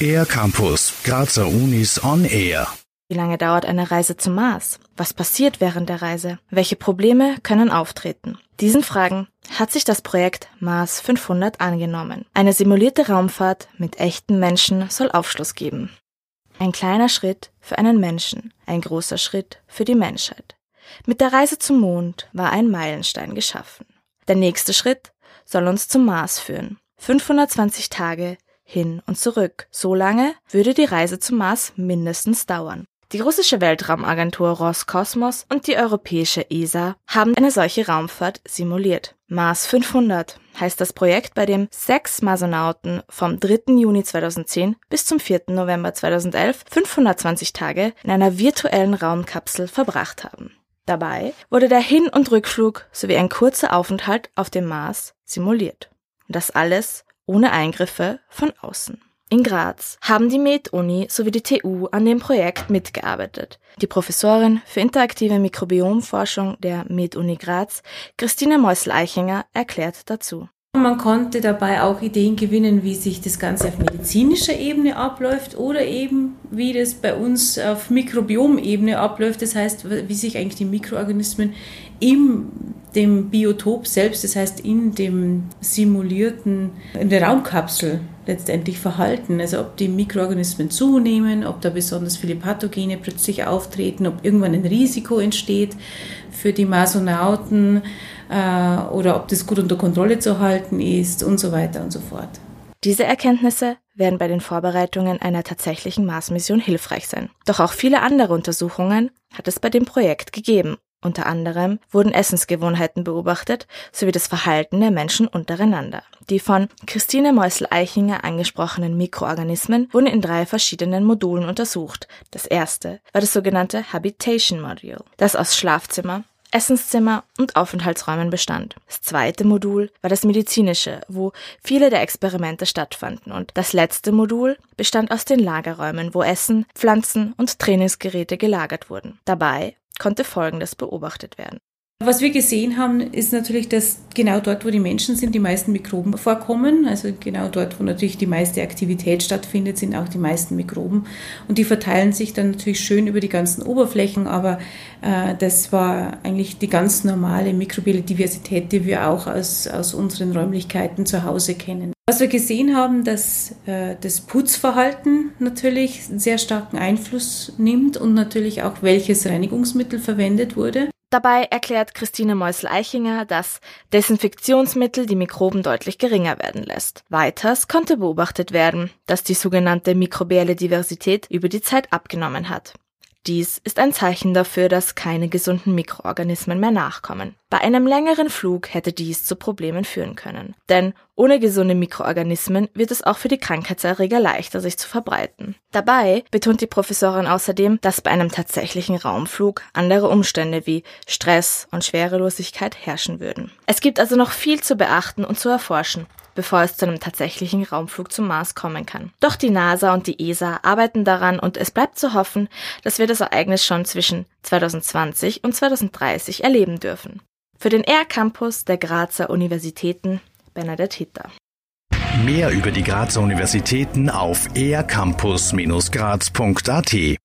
Air Campus, Grazer Unis on Air. Wie lange dauert eine Reise zum Mars? Was passiert während der Reise? Welche Probleme können auftreten? Diesen Fragen hat sich das Projekt Mars 500 angenommen. Eine simulierte Raumfahrt mit echten Menschen soll Aufschluss geben. Ein kleiner Schritt für einen Menschen, ein großer Schritt für die Menschheit. Mit der Reise zum Mond war ein Meilenstein geschaffen. Der nächste Schritt soll uns zum Mars führen. 520 Tage hin und zurück. So lange würde die Reise zum Mars mindestens dauern. Die russische Weltraumagentur Roskosmos und die europäische ESA haben eine solche Raumfahrt simuliert. Mars 500 heißt das Projekt, bei dem sechs Marsonauten vom 3. Juni 2010 bis zum 4. November 2011 520 Tage in einer virtuellen Raumkapsel verbracht haben. Dabei wurde der Hin- und Rückflug sowie ein kurzer Aufenthalt auf dem Mars simuliert. Und das alles ohne Eingriffe von außen. In Graz haben die Med-Uni sowie die TU an dem Projekt mitgearbeitet. Die Professorin für interaktive Mikrobiomforschung der Med-Uni Graz, Christine Meusel-Eichinger, erklärt dazu. Man konnte dabei auch Ideen gewinnen, wie sich das Ganze auf medizinischer Ebene abläuft oder eben wie das bei uns auf Mikrobiomebene abläuft. Das heißt, wie sich eigentlich die Mikroorganismen in dem Biotop selbst, das heißt in dem simulierten, in der Raumkapsel letztendlich verhalten. Also ob die Mikroorganismen zunehmen, ob da besonders viele Pathogene plötzlich auftreten, ob irgendwann ein Risiko entsteht für die Masonauten äh, oder ob das gut unter Kontrolle zu halten ist und so weiter und so fort. Diese Erkenntnisse werden bei den Vorbereitungen einer tatsächlichen Mars-Mission hilfreich sein. Doch auch viele andere Untersuchungen hat es bei dem Projekt gegeben. Unter anderem wurden Essensgewohnheiten beobachtet sowie das Verhalten der Menschen untereinander. Die von Christine Meusel-Eichinger angesprochenen Mikroorganismen wurden in drei verschiedenen Modulen untersucht. Das erste war das sogenannte Habitation Module, das aus Schlafzimmer, Essenszimmer und Aufenthaltsräumen bestand. Das zweite Modul war das medizinische, wo viele der Experimente stattfanden. Und das letzte Modul bestand aus den Lagerräumen, wo Essen, Pflanzen und Trainingsgeräte gelagert wurden. Dabei konnte Folgendes beobachtet werden. Was wir gesehen haben, ist natürlich, dass genau dort, wo die Menschen sind, die meisten Mikroben vorkommen. Also genau dort, wo natürlich die meiste Aktivität stattfindet, sind auch die meisten Mikroben. Und die verteilen sich dann natürlich schön über die ganzen Oberflächen. Aber äh, das war eigentlich die ganz normale mikrobielle Diversität, die wir auch aus, aus unseren Räumlichkeiten zu Hause kennen. Was wir gesehen haben, dass äh, das Putzverhalten natürlich einen sehr starken Einfluss nimmt und natürlich auch welches Reinigungsmittel verwendet wurde. Dabei erklärt Christine Meusel-Eichinger, dass Desinfektionsmittel die Mikroben deutlich geringer werden lässt. Weiters konnte beobachtet werden, dass die sogenannte mikrobielle Diversität über die Zeit abgenommen hat. Dies ist ein Zeichen dafür, dass keine gesunden Mikroorganismen mehr nachkommen. Bei einem längeren Flug hätte dies zu Problemen führen können. Denn ohne gesunde Mikroorganismen wird es auch für die Krankheitserreger leichter, sich zu verbreiten. Dabei betont die Professorin außerdem, dass bei einem tatsächlichen Raumflug andere Umstände wie Stress und Schwerelosigkeit herrschen würden. Es gibt also noch viel zu beachten und zu erforschen bevor es zu einem tatsächlichen Raumflug zum Mars kommen kann. Doch die NASA und die ESA arbeiten daran und es bleibt zu hoffen, dass wir das Ereignis schon zwischen 2020 und 2030 erleben dürfen. Für den Air Campus der Grazer Universitäten Bernadette Hitter. Mehr über die Grazer Universitäten auf aircampus-graz.at